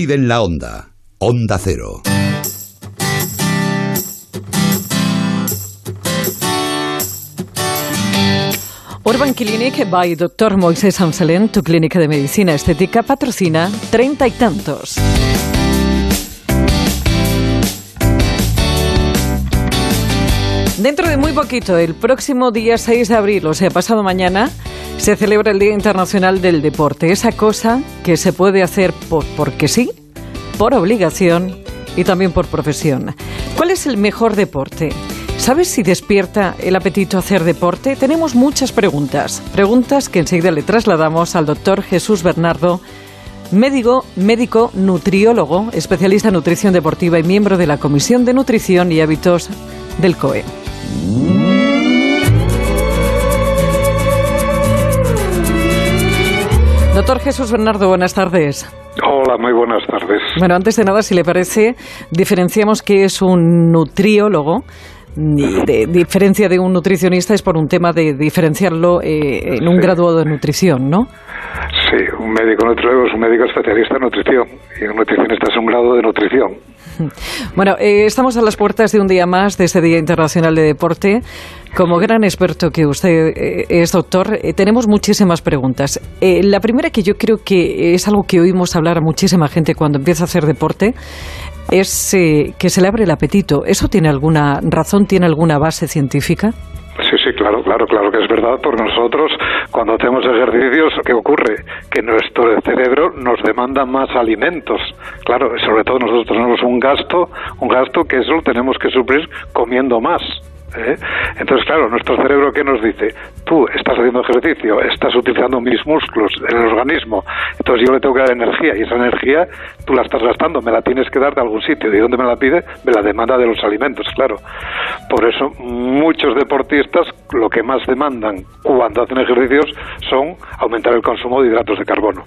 Vive en la onda. Onda Cero. Urban Clinic by Dr. Moisés Amselén, tu clínica de medicina estética, patrocina treinta y tantos. Dentro de muy poquito, el próximo día 6 de abril, o sea, pasado mañana, se celebra el Día Internacional del Deporte. Esa cosa que se puede hacer por, porque sí, por obligación y también por profesión. ¿Cuál es el mejor deporte? ¿Sabes si despierta el apetito a hacer deporte? Tenemos muchas preguntas. Preguntas que enseguida le trasladamos al doctor Jesús Bernardo, médico, médico nutriólogo, especialista en nutrición deportiva y miembro de la Comisión de Nutrición y Hábitos del COE. Doctor Jesús Bernardo, buenas tardes. Hola, muy buenas tardes. Bueno, antes de nada, si le parece, diferenciamos qué es un nutriólogo. De diferencia de un nutricionista es por un tema de diferenciarlo eh, en un Sí. graduado de nutrición, ¿no? Sí, un médico nutriólogo es un médico especialista en nutrición y un nutricionista es un grado de nutrición. Bueno, eh, estamos a las puertas de un día más de este Día Internacional de Deporte. Como gran experto que usted eh, es, doctor, eh, tenemos muchísimas preguntas. Eh, la primera que yo creo que es algo que oímos hablar a muchísima gente cuando empieza a hacer deporte es que se le abre el apetito. ¿Eso tiene alguna razón, tiene alguna base científica? Sí, sí, claro, claro, claro que es verdad, porque nosotros cuando hacemos ejercicios, ¿qué ocurre? Que nuestro cerebro nos demanda más alimentos. Claro, sobre todo nosotros tenemos un gasto, un gasto que eso lo tenemos que suplir comiendo más. ¿Eh? Entonces, claro, nuestro cerebro, ¿qué nos dice? Tú estás haciendo ejercicio, estás utilizando mis músculos, el organismo, entonces yo le tengo que dar energía y esa energía tú la estás gastando, me la tienes que dar de algún sitio. ¿Y dónde me la pide? Me la demanda de los alimentos, claro. Por eso, muchos deportistas lo que más demandan cuando hacen ejercicios son aumentar el consumo de hidratos de carbono.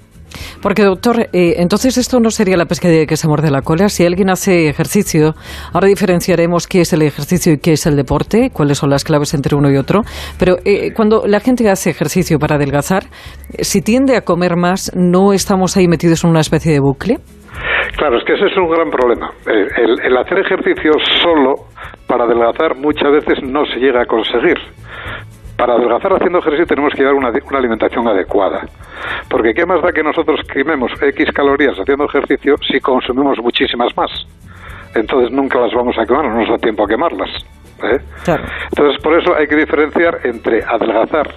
Porque, doctor, eh, entonces esto no sería la pescadilla que se muerde la cola. Si alguien hace ejercicio, ahora diferenciaremos qué es el ejercicio y qué es el deporte, cuáles son las claves entre uno y otro. Pero eh, cuando la gente hace ejercicio para adelgazar, eh, si tiende a comer más, ¿no estamos ahí metidos en una especie de bucle? Claro, es que ese es un gran problema. El- el hacer ejercicio solo para adelgazar muchas veces no se llega a conseguir. Para adelgazar haciendo ejercicio tenemos que llevar una, una alimentación adecuada. Porque ¿qué más da que nosotros quememos X calorías haciendo ejercicio si consumimos muchísimas más? Entonces nunca las vamos a quemar, no nos da tiempo a quemarlas. ¿eh? Claro. Entonces por eso hay que diferenciar entre adelgazar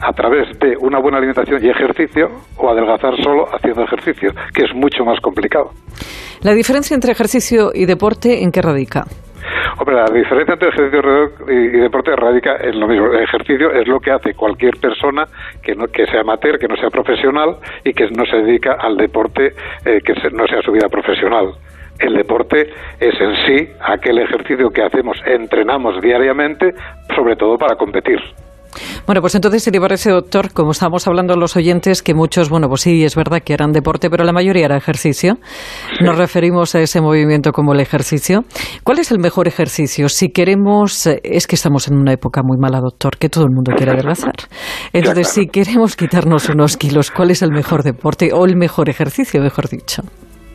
a través de una buena alimentación y ejercicio o adelgazar solo haciendo ejercicio, que es mucho más complicado. La diferencia entre ejercicio y deporte, ¿en qué radica? Hombre, la diferencia entre ejercicio y deporte radica en lo mismo. El ejercicio es lo que hace cualquier persona que no que sea amateur, que no sea profesional y que no se dedica al deporte eh, que no sea su vida profesional. El deporte es en sí aquel ejercicio que hacemos, entrenamos diariamente, sobre todo para competir. Bueno, pues entonces, si le parece, doctor, como estábamos hablando los oyentes, que muchos, bueno, pues sí, es verdad que eran deporte, pero la mayoría era ejercicio. Nos referimos a ese movimiento como el ejercicio. ¿Cuál es el mejor ejercicio? Si queremos, eh, es que estamos en una época muy mala, doctor, que todo el mundo quiere adelgazar. Entonces, si queremos quitarnos unos kilos, ¿cuál es el mejor deporte o el mejor ejercicio, mejor dicho?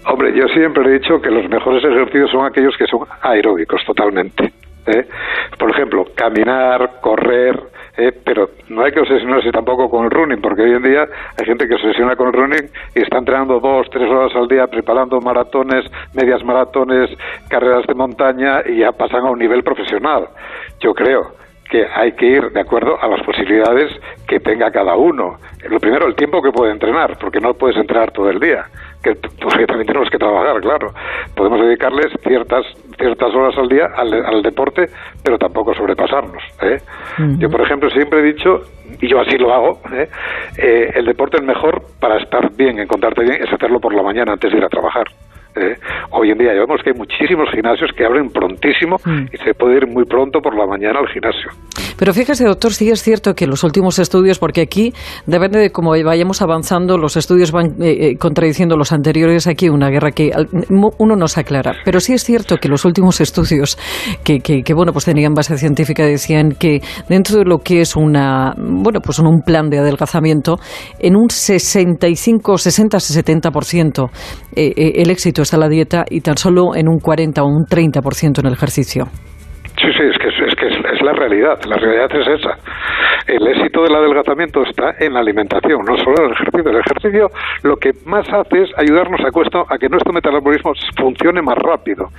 Hombre, yo siempre he dicho que los mejores ejercicios son aquellos que son aeróbicos totalmente. ¿eh? Por ejemplo, caminar, correr, ¿eh? pero no hay que obsesionarse tampoco con el running, porque hoy en día hay gente que se obsesiona con el running y está entrenando dos, tres horas al día, preparando maratones, medias maratones, carreras de montaña y ya pasan a un nivel profesional. Yo creo que hay que ir de acuerdo a las posibilidades que tenga cada uno. Lo primero, el tiempo que puede entrenar, porque no puedes entrenar todo el día, que también tenemos que trabajar, claro. Podemos dedicarles ciertas ciertas horas al día al, al deporte, pero tampoco sobrepasarnos. ¿eh? Yo, por ejemplo, siempre he dicho, y yo así lo hago, ¿eh? Eh, el deporte es mejor para estar bien, encontrarte bien, es hacerlo por la mañana antes de ir a trabajar. ¿eh? Hoy en día ya vemos que hay muchísimos gimnasios que abren prontísimo Mm. y se puede ir muy pronto por la mañana al gimnasio. Pero fíjese, doctor, sí es cierto que los últimos estudios, porque aquí depende de cómo vayamos avanzando, los estudios van eh, eh, contradiciendo los anteriores. Aquí una guerra que uno no se aclara. Pero sí es cierto que los últimos estudios que, bueno, pues tenían base científica decían que dentro de lo que es una, bueno, pues un plan de adelgazamiento, en un 65, 60, 70% el éxito está la dieta y tan solo en un 40 o un 30% en el ejercicio. Sí, sí, es, que es, la realidad, la realidad es esa. El éxito del adelgazamiento está en la alimentación, no solo en el ejercicio. El ejercicio lo que más hace es ayudarnos a, cuesto, a que nuestro metabolismo funcione más rápido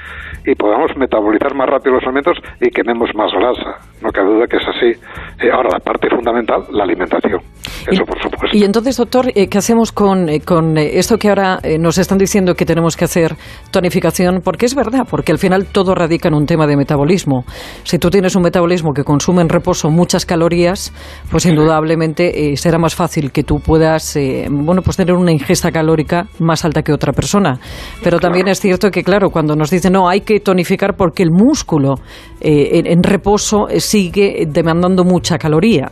y podamos metabolizar más rápido los alimentos y quememos más grasa. No cabe duda que es así. Eh, ahora, la parte fundamental, la alimentación. Eso, por supuesto. Y entonces, doctor, eh, ¿qué hacemos con, eh, con esto que ahora nos están diciendo que tenemos que hacer tonificación? Porque es verdad, porque al final todo radica en un tema de metabolismo. Si tú tienes un metabolismo que consume en reposo muchas calorías, pues indudablemente eh, será más fácil que tú puedas, eh, bueno, pues tener una ingesta calórica más alta que otra persona. Pero también es cierto que, claro, cuando nos dicen, no, hay que tonificar porque el músculo eh, en, reposo sigue demandando mucha caloría.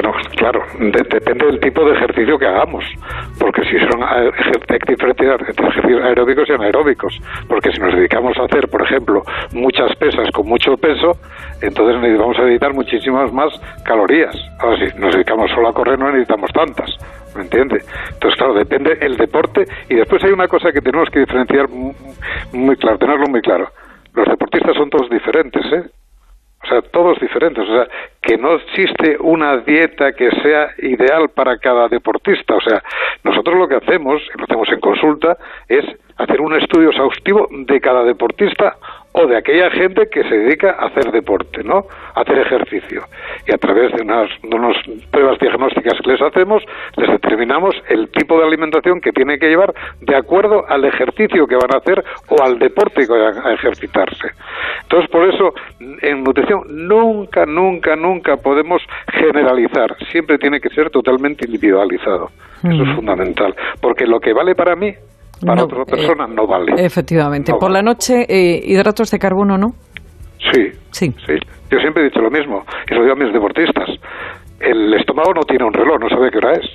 Bueno, claro, depende del tipo de ejercicio que hagamos, porque si son ejercicios aeróbicos y anaeróbicos, porque si nos dedicamos a hacer, por ejemplo, muchas pesas con mucho peso, entonces vamos a necesitar muchísimas más calorías. Ahora, si nos dedicamos solo a correr, no necesitamos tantas. ¿Me entiende? Entonces, claro, depende el deporte. Y después hay una cosa que tenemos que diferenciar muy claro, tenerlo muy claro. Los deportistas son todos diferentes, ¿eh? O sea, todos diferentes. O sea, que no existe una dieta que sea ideal para cada deportista. O sea, nosotros lo que hacemos, lo hacemos en consulta, es hacer un estudio exhaustivo de cada deportista o de aquella gente que se dedica a hacer deporte, ¿no? A hacer ejercicio. Y a través de unas, pruebas diagnósticas que les hacemos, les determinamos el tipo de alimentación que tiene que llevar de acuerdo al ejercicio que van a hacer o al deporte que van a ejercitarse. Entonces, por eso, en nutrición nunca, nunca, nunca podemos generalizar. Siempre tiene que ser totalmente individualizado. Eso es fundamental. Porque lo que vale para mí para otra persona no vale. Efectivamente. Por la noche, eh, hidratos de carbono, ¿no? Sí, sí. Yo siempre he dicho lo mismo, y lo digo a mis deportistas. El estómago no tiene un reloj, no sabe qué hora es.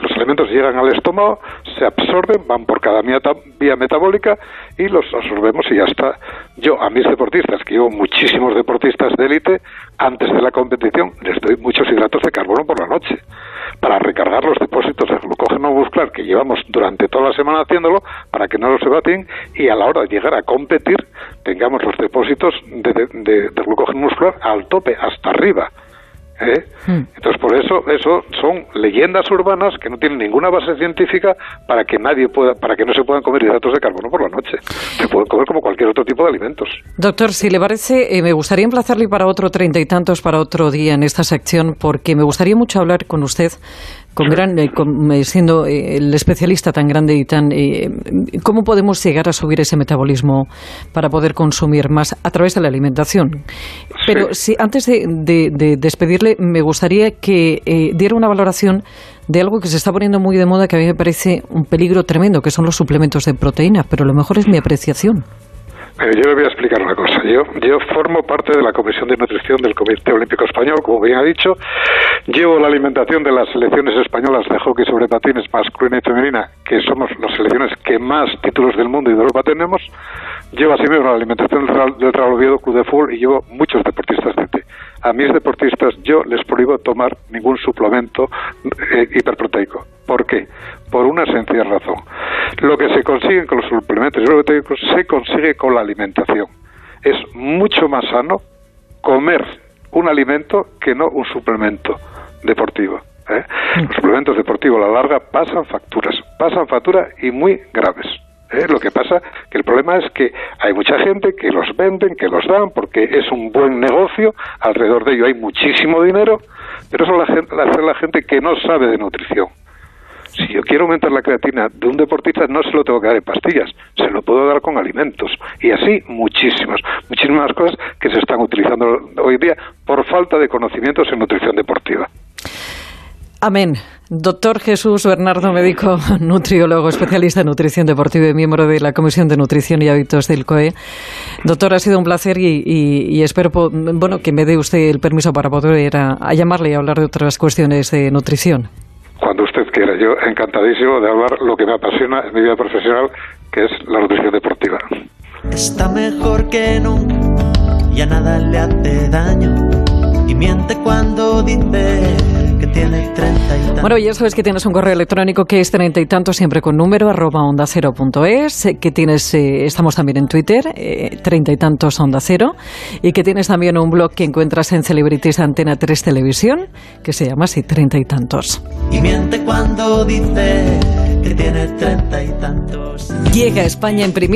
Los alimentos llegan al estómago, se absorben, van por cada vía metabólica y los absorbemos y ya está. Yo a mis deportistas, que llevo muchísimos deportistas de élite, antes de la competición les doy muchos hidratos de carbono por la noche para recargar los depósitos de que llevamos durante toda la semana haciéndolo para que no los evaten y a la hora de llegar a competir tengamos los depósitos de glucógeno muscular al tope, hasta arriba. ¿eh? Hmm. Entonces, por eso, eso son leyendas urbanas que no tienen ninguna base científica para que nadie pueda, para que no se puedan comer hidratos de carbono por la noche. Se pueden comer como cualquier otro tipo de alimentos. Doctor, si le parece, eh, me gustaría emplazarle para otro treinta y tantos para otro día en esta sección, porque me gustaría mucho hablar con usted con gran, eh, eh, siendo eh, el especialista tan grande y tan... ¿Cómo podemos llegar a subir ese metabolismo para poder consumir más a través de la alimentación? Pero si antes de, despedirle, me gustaría que diera una valoración de algo que se está poniendo muy de moda, que a mí me parece un peligro tremendo, que son los suplementos de proteína, pero lo mejor es mi apreciación yo le voy a explicar una cosa. Yo, yo formo parte de la Comisión de Nutrición del Comité Olímpico Español, como bien ha dicho. Llevo la alimentación de las selecciones españolas de hockey sobre patines masculina y femenina, que somos las selecciones que más títulos del mundo y de Europa tenemos. Llevo asimismo la alimentación del Real Oviedo Club de Fútbol y llevo muchos deportistas de té. A mis deportistas yo les prohíbo tomar ningún suplemento eh, hiperproteico. ¿Por qué? Por una sencilla razón. Lo que se consigue con los suplementos hiperproteicos se consigue con la alimentación. Es mucho más sano comer un alimento que no un suplemento deportivo. ¿eh? Los suplementos deportivos a la larga pasan facturas, pasan facturas y muy graves. ¿eh? Lo que pasa que el problema es que hay mucha gente que los venden, que los dan, porque es un buen negocio, alrededor de ello hay muchísimo dinero, pero eso lo hace la gente que no sabe de nutrición. Si yo quiero aumentar la creatina de un deportista, no se lo tengo que dar en pastillas, se lo puedo dar con alimentos. Y así muchísimas, muchísimas cosas que se están utilizando hoy día por falta de conocimientos en nutrición deportiva. Amén. Doctor Jesús Bernardo, médico, nutriólogo, especialista en nutrición deportiva y miembro de la Comisión de Nutrición y Hábitos del COE. Doctor, ha sido un placer y, espero bueno, que me dé usted el permiso para poder a, llamarle y hablar de otras cuestiones de nutrición. Cuando usted quiera. Yo encantadísimo de hablar lo que me apasiona en mi vida profesional, que es la nutrición deportiva. Está mejor que nunca, ya nada le hace daño y miente cuando dice que tiene treinta y tantos. Bueno, ya sabes que tienes un correo electrónico que es treinta y tantos siempre con número arroba onda cero punto es, que tienes, eh, estamos también en Twitter, eh, treinta y tantos onda cero, y que tienes también un blog que encuentras en Celebrities Antena 3 Televisión, que se llama así, treinta y tantos. Y miente cuando dice que tiene treinta y tantos. Llega a España en primicia